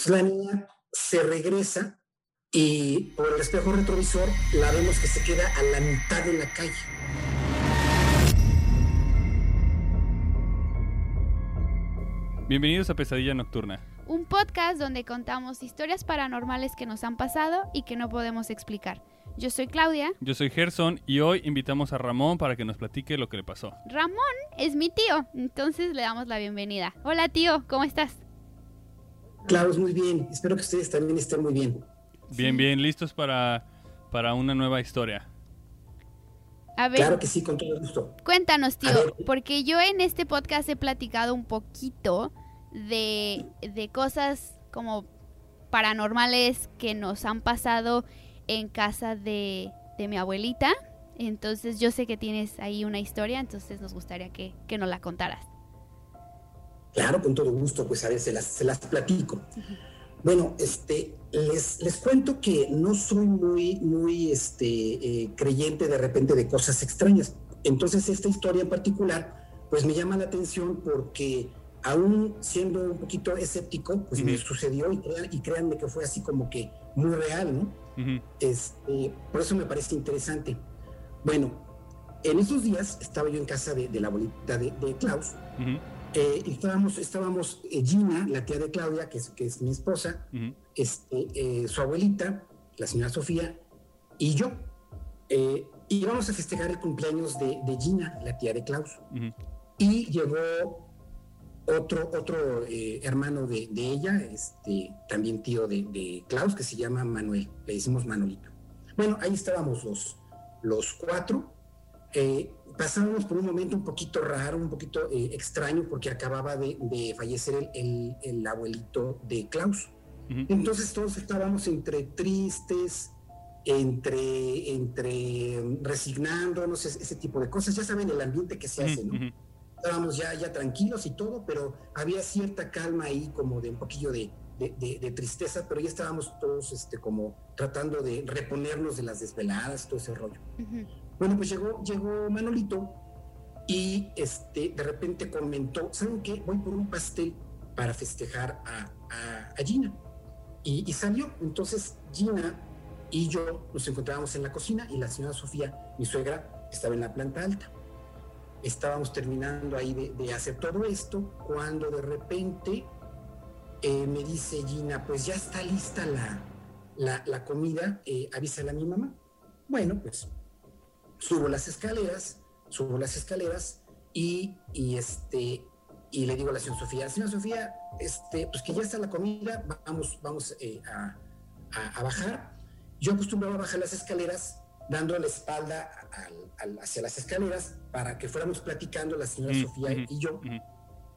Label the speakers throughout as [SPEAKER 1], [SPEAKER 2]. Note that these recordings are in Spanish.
[SPEAKER 1] Entonces la niña se regresa y por el espejo retrovisor la vemos que se queda a la mitad de la calle.
[SPEAKER 2] Bienvenidos a Pesadilla Nocturna.
[SPEAKER 3] Un podcast donde contamos historias paranormales que nos han pasado y que no podemos explicar. Yo soy Claudia.
[SPEAKER 2] Yo soy Gerson y hoy invitamos a Ramón para que nos platique lo que le pasó.
[SPEAKER 3] Ramón es mi tío, entonces le damos la bienvenida. Hola tío, ¿cómo estás?
[SPEAKER 1] Claro, muy bien. Espero que ustedes también estén muy bien.
[SPEAKER 2] Bien, bien, listos para, para una nueva historia.
[SPEAKER 3] A ver,
[SPEAKER 1] Claro que sí, con todo gusto.
[SPEAKER 3] cuéntanos tío, porque yo en este podcast he platicado un poquito de, de cosas como paranormales que nos han pasado en casa de, de mi abuelita. Entonces yo sé que tienes ahí una historia, entonces nos gustaría que, que nos la contaras.
[SPEAKER 1] Claro, con todo gusto, pues a ver, se las, se las platico. Bueno, este, les, les cuento que no soy muy, muy este, eh, creyente de repente de cosas extrañas. Entonces, esta historia en particular, pues me llama la atención porque aún siendo un poquito escéptico, pues me sucedió y, créanme que fue así como que muy real, ¿no? Este, por eso me parece interesante. Bueno, en esos días estaba yo en casa de, de la abuelita de, de Klaus. Eh, y estábamos, estábamos eh, Gina, la tía de Claudia, que es, que es mi esposa, este, eh, su abuelita, la señora Sofía, y yo. Eh, íbamos a festejar el cumpleaños de, de Gina, la tía de Klaus. Y llegó otro, otro hermano de, de ella, este, también tío de, de Klaus, que se llama Manuel, le decimos Manolito. Bueno, ahí estábamos los, los cuatro. Eh, pasábamos por un momento un poquito raro, un poquito eh, extraño, porque acababa de, de fallecer el, el- el abuelito de Klaus. Entonces todos estábamos entre tristes, entre, entre resignándonos, ese, ese tipo de cosas. Ya saben el ambiente que se hace, ¿no? Estábamos ya, ya tranquilos y todo, pero había cierta calma ahí, como de un poquillo de, de- de- de tristeza, pero ya estábamos todos este, como tratando de reponernos de las desveladas, todo ese rollo.
[SPEAKER 3] Ujú.
[SPEAKER 1] Bueno, pues llegó, llegó Manolito y este, de repente comentó, ¿saben qué? Voy por un pastel para festejar a, a- a Gina. Y, y salió. Entonces Gina y yo nos encontrábamos en la cocina y la señora Sofía, mi suegra, estaba en la planta alta. Estábamos terminando ahí de, de hacer todo esto cuando de repente eh, me dice Gina, pues ya está lista la, la, la comida, eh, avísale a mi mamá. Bueno, pues subo las escaleras, subo las escaleras y, y, este y le digo a la señora Sofía, señora Sofía, este, pues que ya está la comida, vamos, vamos eh, a, a- a bajar. Yo acostumbraba a bajar las escaleras dando la espalda al- al- hacia las escaleras para que fuéramos platicando la señora
[SPEAKER 2] Ujú,
[SPEAKER 1] Sofía y yo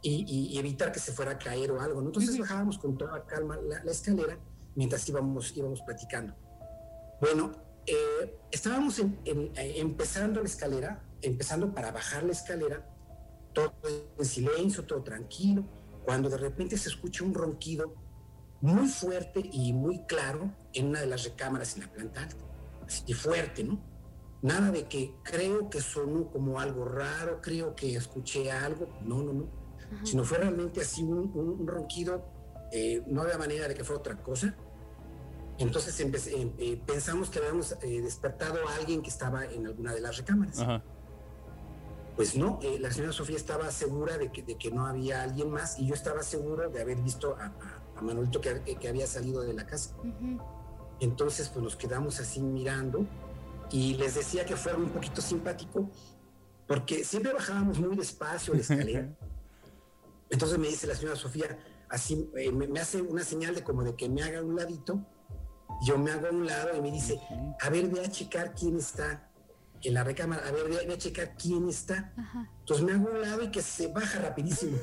[SPEAKER 1] y, evitar que se fuera a caer o algo. ¿no? Entonces bajábamos con toda calma la, la escalera mientras íbamos, íbamos platicando. Bueno, eh, estábamos en- en- eh, empezando la escalera, empezando para bajar la escalera, todo en silencio, todo tranquilo, cuando de repente se escucha un ronquido muy fuerte y muy claro en una de las recámaras en la planta alta. Así fuerte, ¿no? Nada de que creo que sonó como algo raro, creo que escuché algo. No, no, no.
[SPEAKER 3] Ajá.
[SPEAKER 1] Si no fue realmente así un, un- un ronquido, eh, no había manera de que fuera otra cosa. Entonces empecé- eh, eh, pensamos que habíamos eh, despertado a alguien que estaba en alguna de las recámaras.
[SPEAKER 2] Ajá.
[SPEAKER 1] Pues no, eh, la señora Sofía estaba segura de que, de que no había alguien más y yo estaba seguro de haber visto a, a- a Manolito que, que había salido de la casa. Entonces, pues nos quedamos así mirando y les decía que fuera un poquito simpático porque siempre bajábamos muy despacio la escalera. Entonces me dice la señora Sofía, así eh, me, me hace una señal de como de que me haga a un ladito. Yo me hago a un lado y me dice, a ver, ve a checar quién está en la recámara, a ver, ve, ve a checar quién está.
[SPEAKER 3] Ajá.
[SPEAKER 1] Entonces me hago a un lado y que se baja rapidísimo.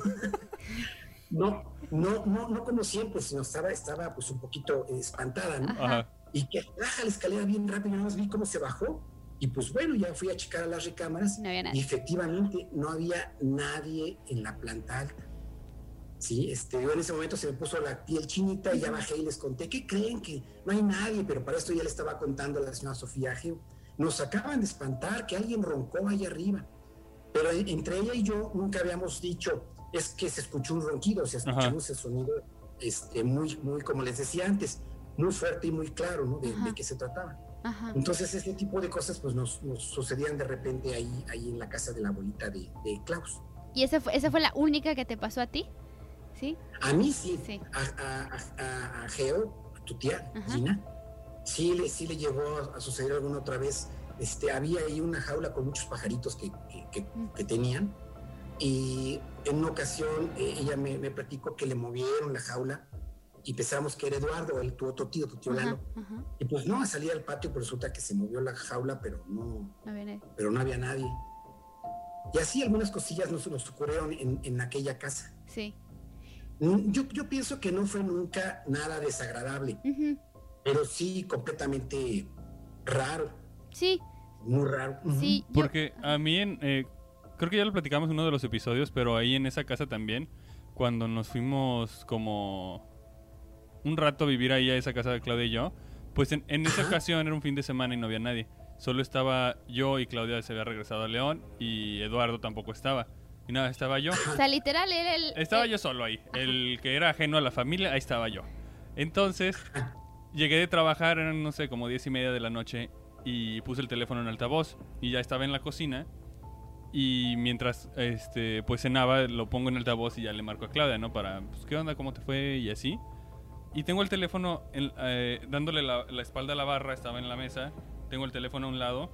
[SPEAKER 1] no, no, no, no como siempre, sino estaba, estaba pues un poquito espantada, ¿no?
[SPEAKER 3] Ajá.
[SPEAKER 1] Y que baja la escalera bien rápido, nada más vi cómo se bajó. Y pues bueno, ya fui a checar a las recámaras
[SPEAKER 3] No había
[SPEAKER 1] y efectivamente no había nadie en la planta alta. Sí, este, yo en ese momento se me puso la piel chinita y ya bajé y les conté, ¿qué creen? Que no hay nadie, pero para esto ya le estaba contando a la señora Sofía Geo. Nos acaban de espantar que alguien roncó ahí arriba. Pero entre ella y yo nunca habíamos dicho, es que se escuchó un ronquido, o
[SPEAKER 2] Ajá.
[SPEAKER 1] escuchamos el sonido este, muy, muy, como les decía antes, muy fuerte y muy claro, ¿no? De, de qué se trataba.
[SPEAKER 3] Ajá.
[SPEAKER 1] Entonces, este tipo de cosas, pues, nos, nos sucedían de repente ahí, ahí en la casa de la abuelita de, de Klaus.
[SPEAKER 3] ¿Y esa fue, esa fue la única que te pasó a ti? ¿Sí?
[SPEAKER 1] A mí sí,
[SPEAKER 3] Sí.
[SPEAKER 1] a, a, a, a Geo, tu tía,
[SPEAKER 3] Ajá.
[SPEAKER 1] Gina, sí le, sí le llegó a, suceder alguna otra vez. Este, había ahí una jaula con muchos pajaritos que, que, que-
[SPEAKER 3] Mm.
[SPEAKER 1] que tenían. Y en una ocasión eh, ella me, me platicó que le movieron la jaula y pensamos que era Eduardo, el, tu otro tío, tu tío
[SPEAKER 3] Ajá,
[SPEAKER 1] Lalo.
[SPEAKER 3] ajá.
[SPEAKER 1] Y pues no, salía al patio, pero resulta que se movió la jaula, pero no,
[SPEAKER 3] ver,
[SPEAKER 1] pero no había nadie. Y así algunas cosillas nos, nos ocurrieron en, en aquella casa.
[SPEAKER 3] sí.
[SPEAKER 1] Mm, Yo, yo pienso que no fue nunca nada desagradable, pero sí completamente raro,
[SPEAKER 3] Sí,
[SPEAKER 1] muy raro.
[SPEAKER 3] Sí. yo-
[SPEAKER 2] Porque a mí, en, eh, creo que ya lo platicamos en uno de los episodios, pero ahí en esa casa también, cuando nos fuimos como un rato a vivir ahí a esa casa de Claudia y yo, pues en, en esa
[SPEAKER 1] Ajá.
[SPEAKER 2] ocasión era un fin de semana y no había nadie. Solo estaba yo y Claudia se había regresado a León y Eduardo tampoco estaba. Y nada, estaba yo.
[SPEAKER 3] O sea, literal era el...
[SPEAKER 2] Estaba
[SPEAKER 3] el-
[SPEAKER 2] yo solo ahí. El que era ajeno a la familia, ahí estaba yo. Entonces, llegué de trabajar, eran, no sé, como diez y media de la noche, y puse el teléfono en altavoz. Y ya estaba en la cocina. Y mientras, este, pues cenaba, lo pongo en altavoz y ya le marco a Claudia, ¿no? Para, pues, ¿qué onda? ¿Cómo te fue? Y así. Y tengo el teléfono en- eh, dándole la, la espalda a la barra, estaba en la mesa. Tengo el teléfono a un lado.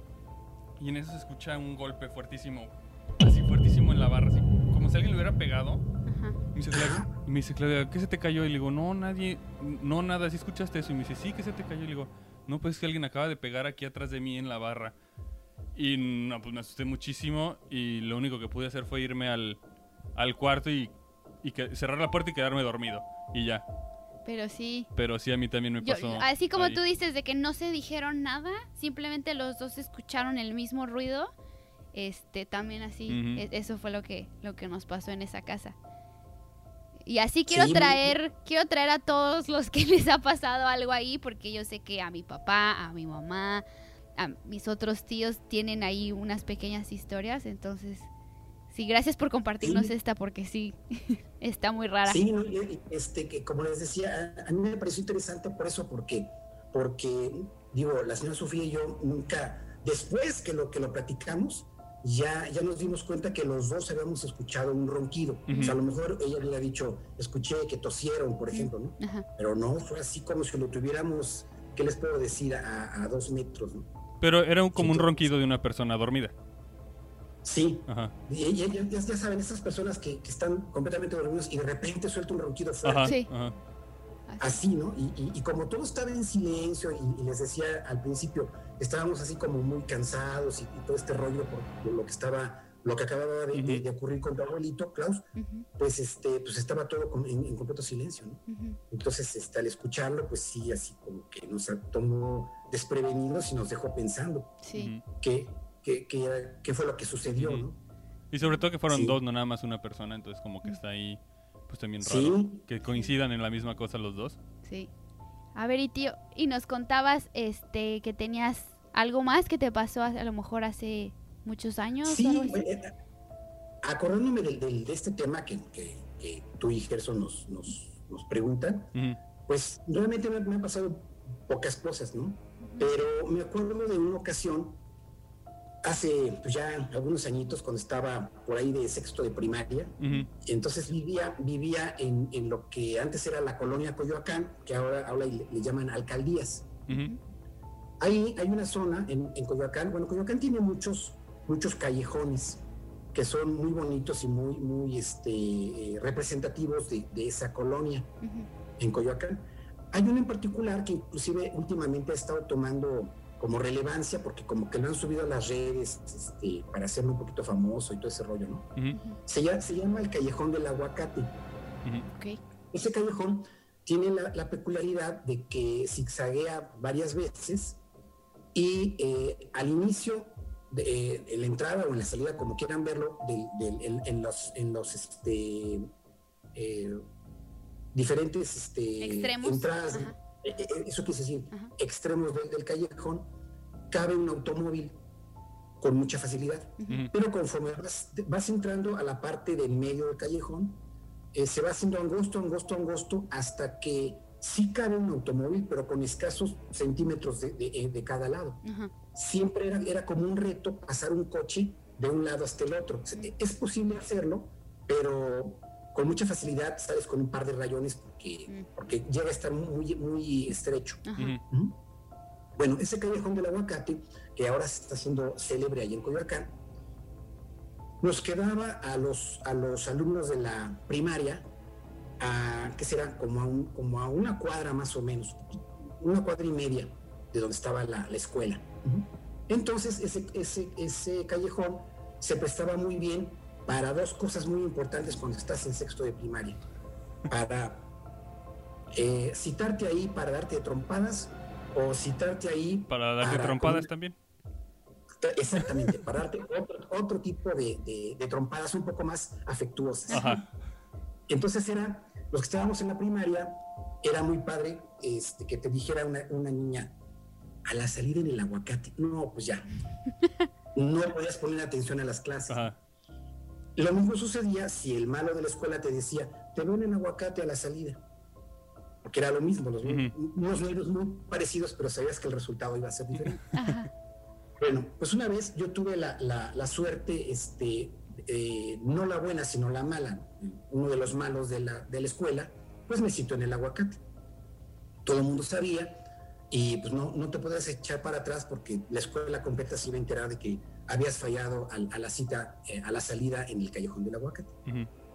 [SPEAKER 2] Y en eso se escucha un golpe fuertísimo. Así fuertísimo en la barra, así como si alguien le hubiera pegado.
[SPEAKER 3] Ajá.
[SPEAKER 2] Me dice, Claudia, y me dice, Claudia, ¿qué se te cayó? Y le digo, no, nadie, no, nada, ¿sí escuchaste eso? Y me dice, sí, ¿qué se te cayó? Y le digo, no, pues es que alguien acaba de pegar aquí atrás de mí en la barra. Y no, pues me asusté muchísimo y lo único que pude hacer fue irme al, al cuarto y, y que- cerrar la puerta y quedarme dormido. Y ya.
[SPEAKER 3] Pero sí.
[SPEAKER 2] Pero sí, a mí también me
[SPEAKER 3] Yo-
[SPEAKER 2] pasó.
[SPEAKER 3] así como
[SPEAKER 2] ahí.
[SPEAKER 3] tú dices de que no se dijeron nada, simplemente los dos escucharon el mismo ruido. Este, también así,
[SPEAKER 2] Ujú.
[SPEAKER 3] e- eso fue lo que, lo que nos pasó en esa casa. Y así quiero
[SPEAKER 1] Sí, muy-
[SPEAKER 3] traer, quiero traer a todos los que les ha pasado algo ahí, porque yo sé que a mi papá, a mi mamá, a mis otros tíos tienen ahí unas pequeñas historias, entonces, sí, gracias por compartirnos
[SPEAKER 1] Sí.
[SPEAKER 3] esta, porque sí, está muy rara.
[SPEAKER 1] Sí, no, este, que como les decía, a, a mí me pareció interesante por eso, porque, porque, digo, la señora Sofía y yo nunca, después que lo que lo platicamos, ya, ya nos dimos cuenta que los dos habíamos escuchado un ronquido.
[SPEAKER 2] Ujú.
[SPEAKER 1] O sea, a lo mejor ella le ha dicho, escuché que tosieron, por ejemplo, ¿no? Pero no, fue así como si lo tuviéramos, ¿qué les puedo decir? A, a dos metros, ¿no?
[SPEAKER 2] Pero era un- como un ronquido de una persona dormida.
[SPEAKER 1] Sí,
[SPEAKER 2] Ajá.
[SPEAKER 1] y, y- ya, ya- ya saben, esas personas que, que están completamente dormidos y de repente suelta un ronquido fuerte.
[SPEAKER 2] Ajá.
[SPEAKER 3] Sí.
[SPEAKER 2] ajá.
[SPEAKER 1] así, ¿no? Y, y- y como todo estaba en silencio y, y les decía al principio, estábamos así como muy cansados y, y todo este rollo por, por lo que estaba, lo que acababa de, ocurrir con tu abuelito, Klaus, pues este, pues estaba todo con- en, en completo silencio, ¿no? Entonces, este, al escucharlo, pues sí, así como que nos tomó desprevenidos y nos dejó pensando
[SPEAKER 3] Sí.
[SPEAKER 1] qué, qué, qué, qué fue lo que sucedió. ¿no?
[SPEAKER 2] Y sobre todo que fueron
[SPEAKER 1] Sí.
[SPEAKER 2] dos, no nada más una persona, entonces como que está ahí, pues también raro.
[SPEAKER 1] Sí,
[SPEAKER 2] Que coincidan en la misma cosa los dos.
[SPEAKER 3] Sí. A ver, y tío, y nos contabas este que tenías algo más que te pasó a, a lo mejor hace muchos años o
[SPEAKER 1] Sí,
[SPEAKER 3] algo así.
[SPEAKER 1] eh, acordándome del- del- de este tema que, que- que tú y Gerson nos, nos, nos preguntan,
[SPEAKER 2] Ujú.
[SPEAKER 1] pues realmente me, me han pasado pocas cosas, ¿no? Pero me acuerdo de una ocasión, hace pues, ya algunos añitos, cuando estaba por ahí de sexto de primaria,
[SPEAKER 2] Ujú.
[SPEAKER 1] entonces vivía, vivía en, en lo que antes era la colonia Coyoacán, que ahora, ahora le, le llaman alcaldías. Ahí hay una zona en, en Coyoacán, bueno, Coyoacán tiene muchos, muchos callejones que son muy bonitos y muy, muy este, eh, representativos de, de esa colonia en Coyoacán. Hay uno en particular que inclusive últimamente ha estado tomando como relevancia porque como que lo han subido a las redes este, para hacerlo un poquito famoso y todo ese rollo, ¿no? Se llama, se llama el Callejón del Aguacate.
[SPEAKER 2] Ujú.
[SPEAKER 3] Ok.
[SPEAKER 1] Ese callejón tiene la, la peculiaridad de que zigzaguea varias veces y eh, al inicio, de, eh, en la entrada o en la salida, como quieran verlo, del- del- en, en los, en los este, eh, diferentes este,
[SPEAKER 3] Extremos.
[SPEAKER 1] entradas,
[SPEAKER 3] Ajá.
[SPEAKER 1] eso quiere decir,
[SPEAKER 3] Ajá.
[SPEAKER 1] extremos del, del callejón, cabe un automóvil con mucha facilidad. Pero conforme vas, vas entrando a la parte del medio del callejón, eh, se va haciendo angosto, angosto, angosto, hasta que sí cabe un automóvil, pero con escasos centímetros de, de- eh, de cada lado. Siempre era, era como un reto pasar un coche de un lado hasta el otro. Es posible hacerlo, pero con mucha facilidad sales con un par de rayones porque, porque llega a estar muy, muy estrecho. Bueno, ese callejón del aguacate, que ahora se está haciendo célebre ahí en Coyoacán, nos quedaba a los, a los alumnos de la primaria, a, que será como a, un- como a una cuadra más o menos, una cuadra y media de donde estaba la, la escuela. Entonces, ese, ese, ese callejón se prestaba muy bien para dos cosas muy importantes cuando estás en sexto de primaria. Para eh, citarte ahí para darte trompadas o citarte ahí
[SPEAKER 2] Para darte
[SPEAKER 1] Para
[SPEAKER 2] trompadas
[SPEAKER 1] comer.
[SPEAKER 2] también.
[SPEAKER 1] exactamente para darte otro, otro tipo de, de- de trompadas un poco más afectuosas.
[SPEAKER 2] Ajá.
[SPEAKER 1] Entonces era, los que estábamos en la primaria, era muy padre este, que te dijera una, una niña, a la salida en el aguacate, no, pues ya, no podías poner atención a las clases.
[SPEAKER 2] Ajá.
[SPEAKER 1] Lo mismo sucedía si el malo de la escuela te decía, te veo en el aguacate a la salida. Porque era lo mismo, los, unos libros muy parecidos, pero sabías que el resultado iba a ser diferente.
[SPEAKER 3] Ajá.
[SPEAKER 1] Bueno, pues una vez yo tuve la, la- la suerte, este, eh, no la buena, sino la mala. Uno de los malos de la, de la escuela, pues me citó en el aguacate. Todo el mundo sabía y pues no, no te podías echar para atrás porque la escuela completa se iba a enterar de que habías fallado al- a, la cita, eh, a la salida en el callejón del aguacate.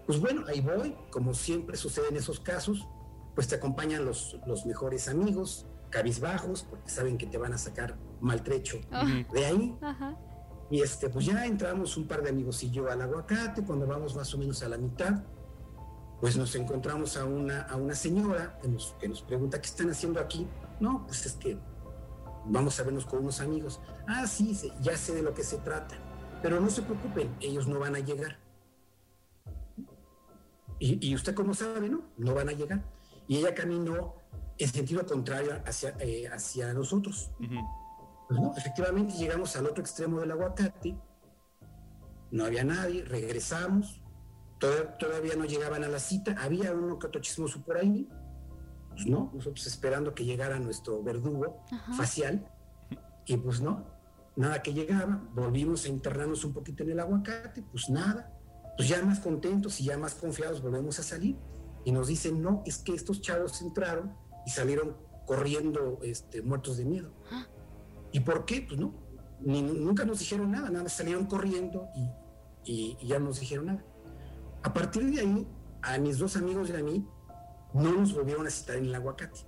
[SPEAKER 1] Pues bueno, ahí voy, como siempre sucede en esos casos, pues te acompañan los, los mejores amigos, cabizbajos, porque saben que te van a sacar maltrecho
[SPEAKER 2] Ujú.
[SPEAKER 1] de ahí.
[SPEAKER 3] Ajá.
[SPEAKER 1] Y este, pues ya entramos un par de amigos y yo al aguacate, cuando vamos más o menos a la mitad, pues nos encontramos a una, a una señora que nos, que nos pregunta qué están haciendo aquí. No, pues es que vamos a vernos con unos amigos. Ah, sí, ya sé de lo que se trata. Pero no se preocupen, ellos no van a llegar. Y, usted como sabe, ¿no? No van a llegar. Y ella caminó en sentido contrario hacia, eh, hacia nosotros. Pues no, efectivamente llegamos al otro extremo del aguacate, no había nadie, regresamos, toda- todavía no llegaban a la cita, había uno que otro chismoso por ahí, pues no, nosotros esperando que llegara nuestro verdugo
[SPEAKER 3] Ajá.
[SPEAKER 1] facial, y pues no, nada que llegaba, volvimos a internarnos un poquito en el aguacate, pues nada, pues ya más contentos y ya más confiados volvemos a salir, y nos dicen, no, es que estos chavos entraron y salieron corriendo este, muertos de miedo.
[SPEAKER 3] Ah.
[SPEAKER 1] ¿Y por qué? Pues no, ni- nunca nos dijeron nada, nada, salieron corriendo y ya no nos dijeron nada. A partir de ahí, a mis dos amigos y a mí, no nos volvieron a citar en el aguacate.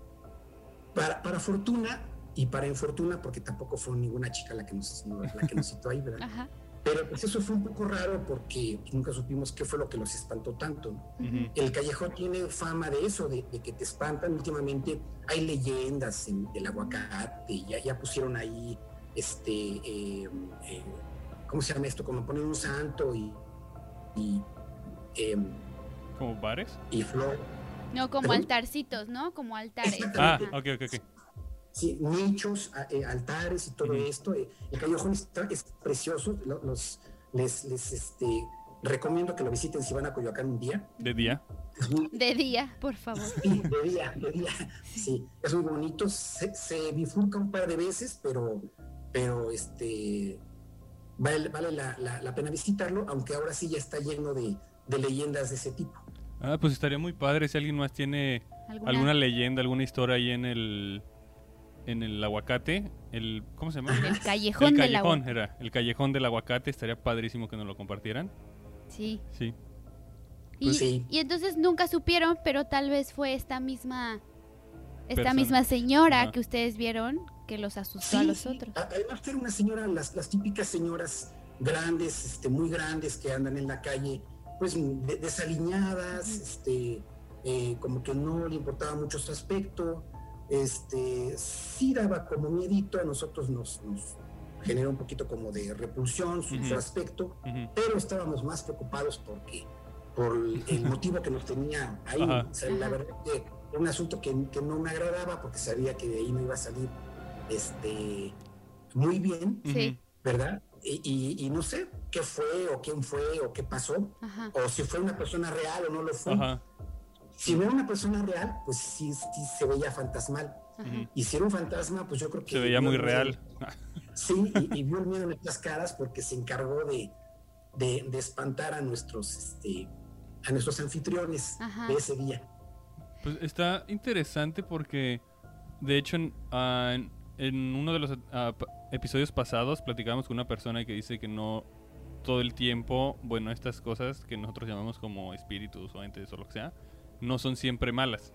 [SPEAKER 1] Para, para fortuna y para infortuna, porque tampoco fue ninguna chica la que nos, la que nos citó ahí, ¿verdad?
[SPEAKER 3] Ajá.
[SPEAKER 1] Pero pues eso fue un poco raro porque nunca supimos qué fue lo que los espantó tanto. ¿no? El callejón tiene fama de eso, de, de que te espantan. Últimamente hay leyendas en, del aguacate, ya, ya pusieron ahí, este, eh, eh, ¿cómo se llama esto? Como ponen un santo y, y, eh,
[SPEAKER 2] ¿Como bares?
[SPEAKER 1] y flor.
[SPEAKER 3] No, como
[SPEAKER 1] ¿Perdón?
[SPEAKER 3] altarcitos, ¿no? Como altares.
[SPEAKER 2] Ah, ok, ok, ok.
[SPEAKER 1] Sí, nichos, eh, altares y todo esto. eh, el callejón está, es precioso. lo- Los, les les este, recomiendo que lo visiten si van a Coyoacán un día.
[SPEAKER 2] De día.
[SPEAKER 1] Muy,
[SPEAKER 3] De día, por favor.
[SPEAKER 1] Sí, de día, de día. Sí, es muy bonito. Se, se bifurca un par de veces, pero, pero este vale, vale la, la- la pena visitarlo, aunque ahora sí ya está lleno de, de leyendas de ese tipo.
[SPEAKER 2] Ah, pues estaría muy padre si alguien más tiene
[SPEAKER 3] ¿Alguna?
[SPEAKER 2] alguna leyenda, alguna historia ahí en el en el aguacate, el ¿cómo se llama?
[SPEAKER 3] El callejón
[SPEAKER 2] el
[SPEAKER 3] del
[SPEAKER 2] callejón
[SPEAKER 3] agua.
[SPEAKER 2] era, el callejón del aguacate, estaría padrísimo que nos lo compartieran.
[SPEAKER 3] Sí.
[SPEAKER 2] Sí.
[SPEAKER 3] Y,
[SPEAKER 1] Pues sí.
[SPEAKER 3] y entonces nunca supieron, pero tal vez fue esta misma esta
[SPEAKER 2] Persona.
[SPEAKER 3] misma señora que ustedes vieron que los asustó a los
[SPEAKER 1] sí.
[SPEAKER 3] otros.
[SPEAKER 1] Además, era una señora, las, las típicas señoras grandes, este, muy grandes, que andan en la calle, pues de- desaliñadas, este, eh, como que no le importaba mucho su aspecto. Este, sí daba como miedito, a nosotros nos, nos generó un poquito como de repulsión su, aspecto, pero estábamos más preocupados porque por el motivo que nos tenía ahí.
[SPEAKER 2] Ajá.
[SPEAKER 1] O sea, la verdad que era un asunto que, que no me agradaba porque sabía que de ahí no iba a salir este, muy bien,
[SPEAKER 3] Sí.
[SPEAKER 1] ¿verdad? y, no sé qué fue o quién fue o qué pasó, o si fue una persona real o no lo fue. Si era una persona real, pues sí, se veía fantasmal. Y si era un fantasma, pues yo creo que...
[SPEAKER 2] Se veía muy real.
[SPEAKER 1] Sí, y, vio el miedo en las caras porque se encargó de, de, espantar a nuestros, este, a nuestros anfitriones de ese día.
[SPEAKER 2] Pues está interesante porque, de hecho, en, ah, uno de los ah, episodios pasados platicamos con una persona que dice que no todo el tiempo, bueno, estas cosas que nosotros llamamos como espíritus o entes o lo que sea, no son siempre malas.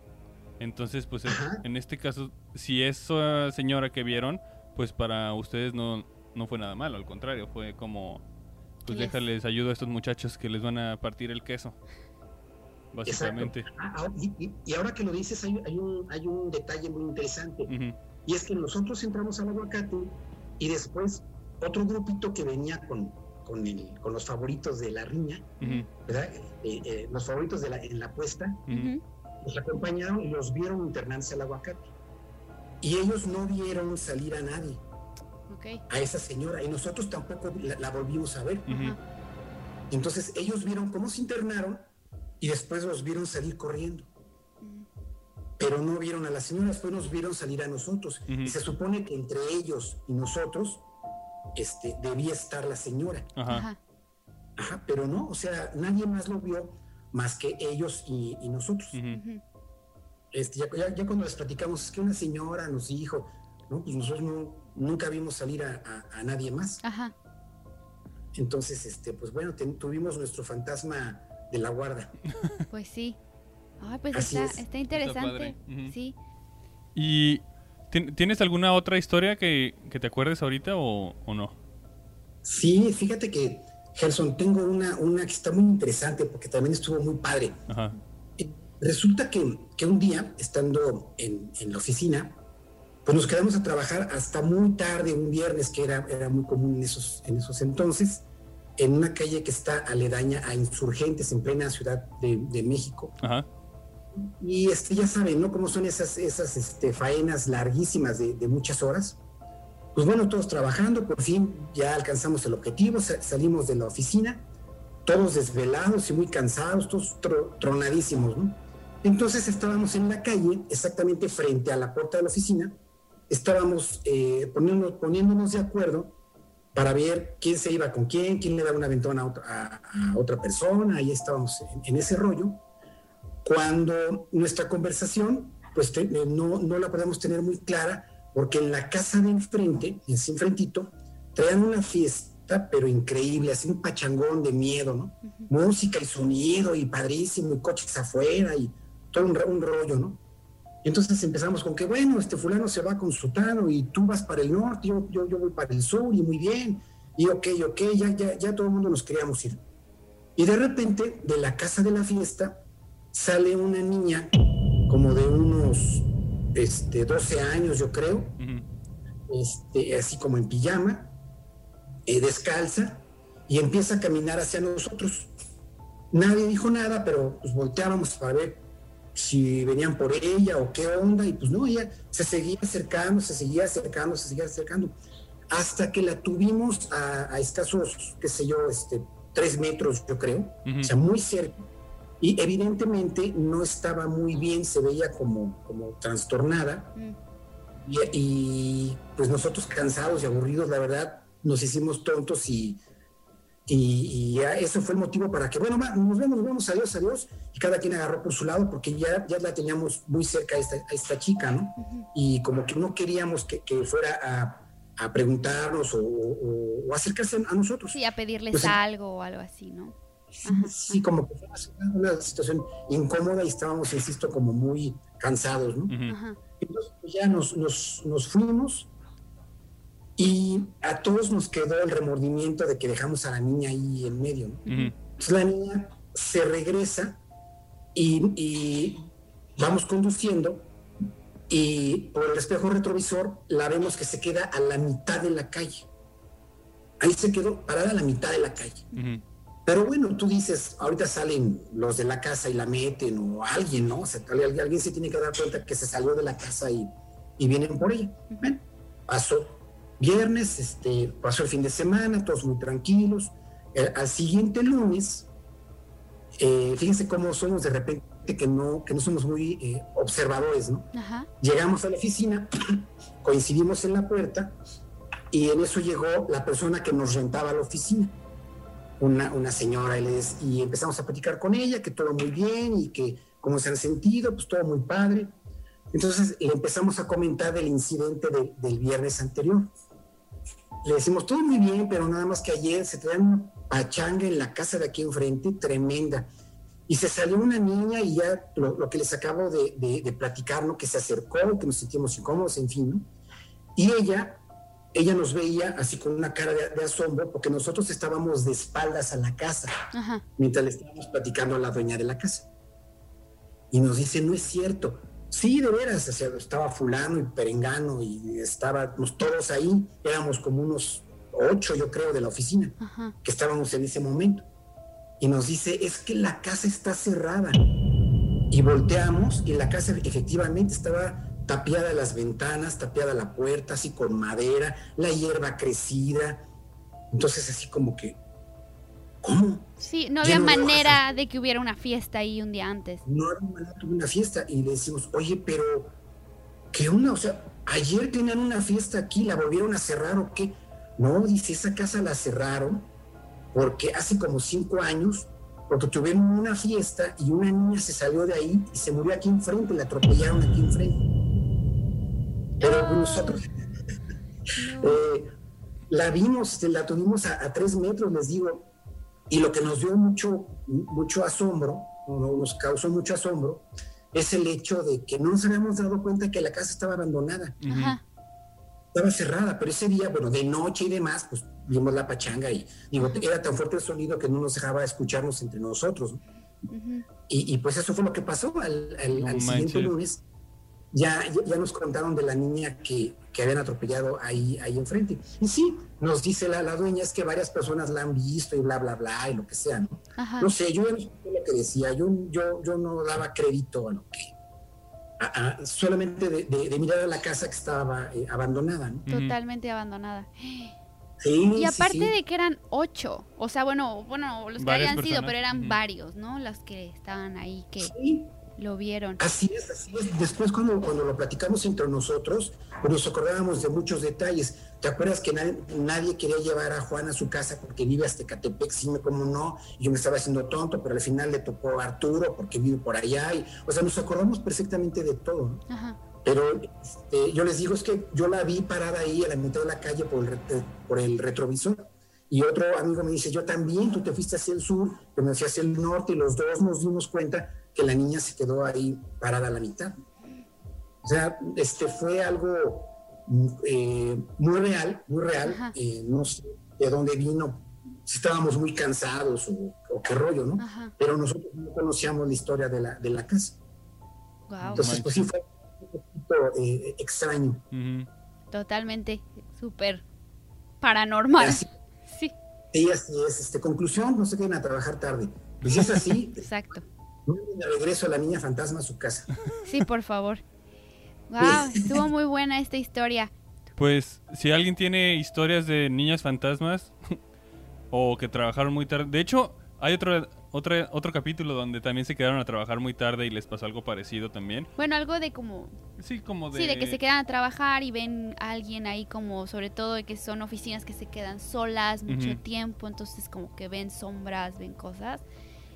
[SPEAKER 2] Entonces, pues en, este caso, si esa señora que vieron, pues para ustedes no, no fue nada malo, al contrario, fue como, pues déjales ayuda a estos muchachos que les van a partir el queso. Básicamente.
[SPEAKER 1] Ah, ah, y, ahora que lo dices, hay, un, hay un detalle muy interesante. Y es que nosotros entramos al aguacate y después otro grupito que venía con, con, el, con los favoritos de la riña, ¿verdad? Eh, eh, los favoritos de la, en la apuesta, los acompañaron y los vieron internarse al aguacate. Y ellos no vieron salir a nadie, a esa señora, y nosotros tampoco la, volvimos a ver. Entonces ellos vieron cómo se internaron y después los vieron salir corriendo. Pero no vieron a la señora, después nos vieron salir a nosotros. Y se supone que entre ellos y nosotros este, debía estar la señora. Ajá. Ajá, pero no, o sea, nadie más lo vio más que ellos y, nosotros. este, ya, ya, cuando les platicamos, es que una señora nos dijo, no, pues nosotros no, nunca vimos salir a, nadie más. Ajá. Entonces, este, pues bueno, tuvimos nuestro fantasma de la guarda.
[SPEAKER 3] Pues sí. Ay, pues está, está, interesante. Sí.
[SPEAKER 2] ¿Y tienes alguna otra historia que, te acuerdes ahorita o, o, no?
[SPEAKER 1] Sí, fíjate que Gerson, tengo una, una que está muy interesante porque también estuvo muy padre. Eh, resulta que, un día, estando en, la oficina, pues nos quedamos a trabajar hasta muy tarde, un viernes, que era, era muy común en esos, en esos entonces, en una calle que está aledaña a Insurgentes, en plena Ciudad de, México. Y este, ya saben, ¿no? Cómo son esas, esas este, faenas larguísimas de, muchas horas. Pues bueno, todos trabajando, por fin ya alcanzamos el objetivo, salimos de la oficina, todos desvelados y muy cansados, todos tronadísimos, ¿no? Entonces estábamos en la calle, exactamente frente a la puerta de la oficina, estábamos eh, poniéndonos, de acuerdo para ver quién se iba con quién, quién le daba una ventana a otra, persona, ahí estábamos en, ese rollo, cuando nuestra conversación, pues no, no la podemos tener muy clara, porque en la casa de enfrente, en ese enfrentito, traían una fiesta, pero increíble, así un pachangón de miedo, ¿no? Música y sonido y padrísimo, y coches afuera y todo un, rollo, ¿no? entonces empezamos con que, bueno, este fulano se va con su tano y tú vas para el norte, yo, yo, yo voy para el sur y muy bien, y ok, ok, ya, ya, ya todo el mundo nos queríamos ir. Y de repente, de la casa de la fiesta, sale una niña como de unos este, 12 años, yo creo, este, así como en pijama, eh, descalza, y empieza a caminar hacia nosotros. Nadie dijo nada, pero pues volteábamos para ver si venían por ella o qué onda, y pues no, ella se seguía acercando, se seguía acercando, se seguía acercando, hasta que la tuvimos a, escasos, qué sé yo, este, tres metros, yo creo, o sea, muy cerca y evidentemente no estaba muy bien, se veía como, como trastornada. Mm. Y, pues nosotros cansados y aburridos, la verdad, nos hicimos tontos y, y, eso fue el motivo para que, bueno, nos vemos, nos vemos, adiós, adiós. Y cada quien agarró por su lado porque ya, ya la teníamos muy cerca a esta, a esta chica, ¿no? Y como que no queríamos que, que fuera a, a preguntarnos o, o, acercarse a nosotros.
[SPEAKER 3] Sí, a pedirles pues, algo o algo así, ¿no?
[SPEAKER 1] Sí, como que fue una, situación incómoda y estábamos, insisto, como muy cansados, ¿no? Entonces pues, ya nos, nos, fuimos y a todos nos quedó el remordimiento de que dejamos a la niña ahí en medio, ¿no? Entonces la niña se regresa y, vamos conduciendo y por el espejo retrovisor la vemos que se queda a la mitad de la calle. Ahí se quedó parada a la mitad de la calle. Pero bueno, tú dices, ahorita salen los de la casa y la meten o alguien, ¿no? O sea, alguien, se tiene que dar cuenta que se salió de la casa y, y vienen por ella. Bueno, pasó. viernes, este, pasó el fin de semana, todos muy tranquilos. Eh, al siguiente lunes, eh, fíjense cómo somos de repente que no, que no somos muy eh, observadores, ¿no?
[SPEAKER 3] Ajá.
[SPEAKER 1] Llegamos a la oficina, coincidimos en la puerta y en eso llegó la persona que nos rentaba la oficina, una, una señora, y, les- y empezamos a platicar con ella, que todo muy bien y que cómo se han sentido, pues todo muy padre. Entonces le empezamos a comentar del incidente de- del viernes anterior. Le decimos, todo muy bien, pero nada más que ayer se traían una pachanga en la casa de aquí enfrente, tremenda. Y se salió una niña y ya lo, lo que les acabo de, de- de platicar, ¿no? Que se acercó, que nos sentimos incómodos, en fin, ¿no? Y ella, ella nos veía así con una cara de, de asombro porque nosotros estábamos de espaldas a la casa
[SPEAKER 3] Ajá.
[SPEAKER 1] mientras le estábamos platicando a la dueña de la casa. Y nos dice, no es cierto. Sí, de veras, o sea, estaba fulano y perengano y estábamos todos ahí, éramos como unos ocho, yo creo, de la oficina,
[SPEAKER 3] Ajá.
[SPEAKER 1] que estábamos en ese momento. Y nos dice, es que la casa está cerrada. Y volteamos y la casa efectivamente estaba tapiada las ventanas, tapiada la puerta, así con madera, la hierba crecida. Entonces así como que, ¿cómo?
[SPEAKER 3] Sí, no había
[SPEAKER 1] no
[SPEAKER 3] manera de que hubiera una fiesta ahí un día antes.
[SPEAKER 1] no había manera, tuve una fiesta y le decimos, oye, pero ¿qué onda? O sea, ayer tenían una fiesta aquí, la volvieron a cerrar o qué? No, dice, esa casa la cerraron porque hace como cinco años, porque tuvieron una fiesta y una niña se salió de ahí y se murió aquí enfrente, la atropellaron aquí enfrente. Pero
[SPEAKER 3] No.
[SPEAKER 1] nosotros
[SPEAKER 3] No.
[SPEAKER 1] eh, la vimos, la tuvimos a, a tres metros, les digo, y lo que nos dio mucho, mucho asombro, nos causó mucho asombro, es el hecho de que no nos habíamos dado cuenta que la casa estaba abandonada.
[SPEAKER 3] Ajá.
[SPEAKER 1] estaba cerrada, pero ese día, bueno, de noche y demás, pues vimos la pachanga y digo, era tan fuerte el sonido que no nos dejaba escucharnos entre nosotros. Y, y, pues eso fue lo que pasó al, al-
[SPEAKER 2] No
[SPEAKER 1] al siguiente lunes. Ya, ya, ya nos contaron de la niña que, que habían atropellado ahí, ahí enfrente. Y sí, nos dice la, la dueña, es que varias personas la han visto y bla, bla, bla, y lo que sea, ¿no?
[SPEAKER 3] Ajá.
[SPEAKER 1] No sé, yo no lo que decía, yo, yo, yo no daba crédito a lo que... a- a- solamente de, de- de mirar a la casa que estaba eh, abandonada, ¿no?
[SPEAKER 3] Totalmente abandonada.
[SPEAKER 1] Sí,
[SPEAKER 3] Y aparte
[SPEAKER 1] sí, sí.
[SPEAKER 3] de que eran ocho, o sea, bueno, bueno, los que
[SPEAKER 2] Varias
[SPEAKER 3] hayan sido, pero eran varios, ¿no? Los que estaban ahí que
[SPEAKER 1] Sí,
[SPEAKER 3] lo vieron.
[SPEAKER 1] Así es, así es. Después cuando, cuando lo platicamos entre nosotros, nos acordábamos de muchos detalles. ¿Te acuerdas que nadie, nadie quería llevar a Juan a su casa porque vive hasta Catepec? Sí, como no, yo me estaba haciendo tonto, pero al final le tocó a Arturo porque vive por allá. Y, o sea, nos acordamos perfectamente de todo. ¿no?
[SPEAKER 3] Ajá.
[SPEAKER 1] Pero este, yo les digo, es que yo la vi parada ahí a la mitad de la calle por el, re- por el retrovisor. Y otro amigo me dice, yo también, tú te fuiste hacia el sur, yo me fui hacia el norte y los dos nos dimos cuenta que la niña se quedó ahí parada a la mitad. O sea, este fue algo eh, muy real, muy real. Eh, no sé de dónde vino, si estábamos muy cansados o, o qué rollo, ¿no?
[SPEAKER 3] Ajá.
[SPEAKER 1] Pero nosotros no conocíamos la historia de la, de la casa.
[SPEAKER 3] Wow.
[SPEAKER 1] Entonces, pues sí fue un poquito eh, extraño.
[SPEAKER 2] Ujú.
[SPEAKER 3] Totalmente súper paranormal.
[SPEAKER 1] Así,
[SPEAKER 3] Sí,
[SPEAKER 1] sí, así es. Este, conclusión, no se queden a trabajar tarde. Pues si es así,
[SPEAKER 3] exacto.
[SPEAKER 1] De regreso a la niña fantasma a su casa.
[SPEAKER 3] Sí, por favor. Wow, estuvo muy buena esta historia.
[SPEAKER 2] Pues si alguien tiene historias de niñas fantasmas o que trabajaron muy tarde. De hecho, hay otro, otro, otro capítulo donde también se quedaron a trabajar muy tarde y les pasó algo parecido también.
[SPEAKER 3] Bueno, algo de como
[SPEAKER 2] Sí, como de...
[SPEAKER 3] Sí, de que se quedan a trabajar y ven a alguien ahí como, sobre todo de que son oficinas que se quedan solas mucho
[SPEAKER 2] Ujú.
[SPEAKER 3] tiempo, entonces como que ven sombras, ven cosas.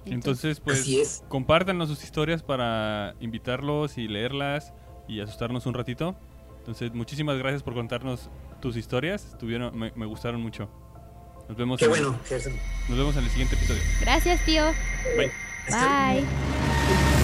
[SPEAKER 2] Entonces, pues,
[SPEAKER 1] así es.
[SPEAKER 2] compártanos sus historias para invitarlos y leerlas y asustarnos un ratito. Entonces, muchísimas gracias por contarnos tus historias. Estuvieron, me, me gustaron mucho. Nos vemos,
[SPEAKER 1] Qué
[SPEAKER 2] en,
[SPEAKER 1] bueno,
[SPEAKER 2] nos vemos en el siguiente episodio.
[SPEAKER 3] gracias, tío.
[SPEAKER 2] Bye.
[SPEAKER 1] Luego.
[SPEAKER 3] Bye.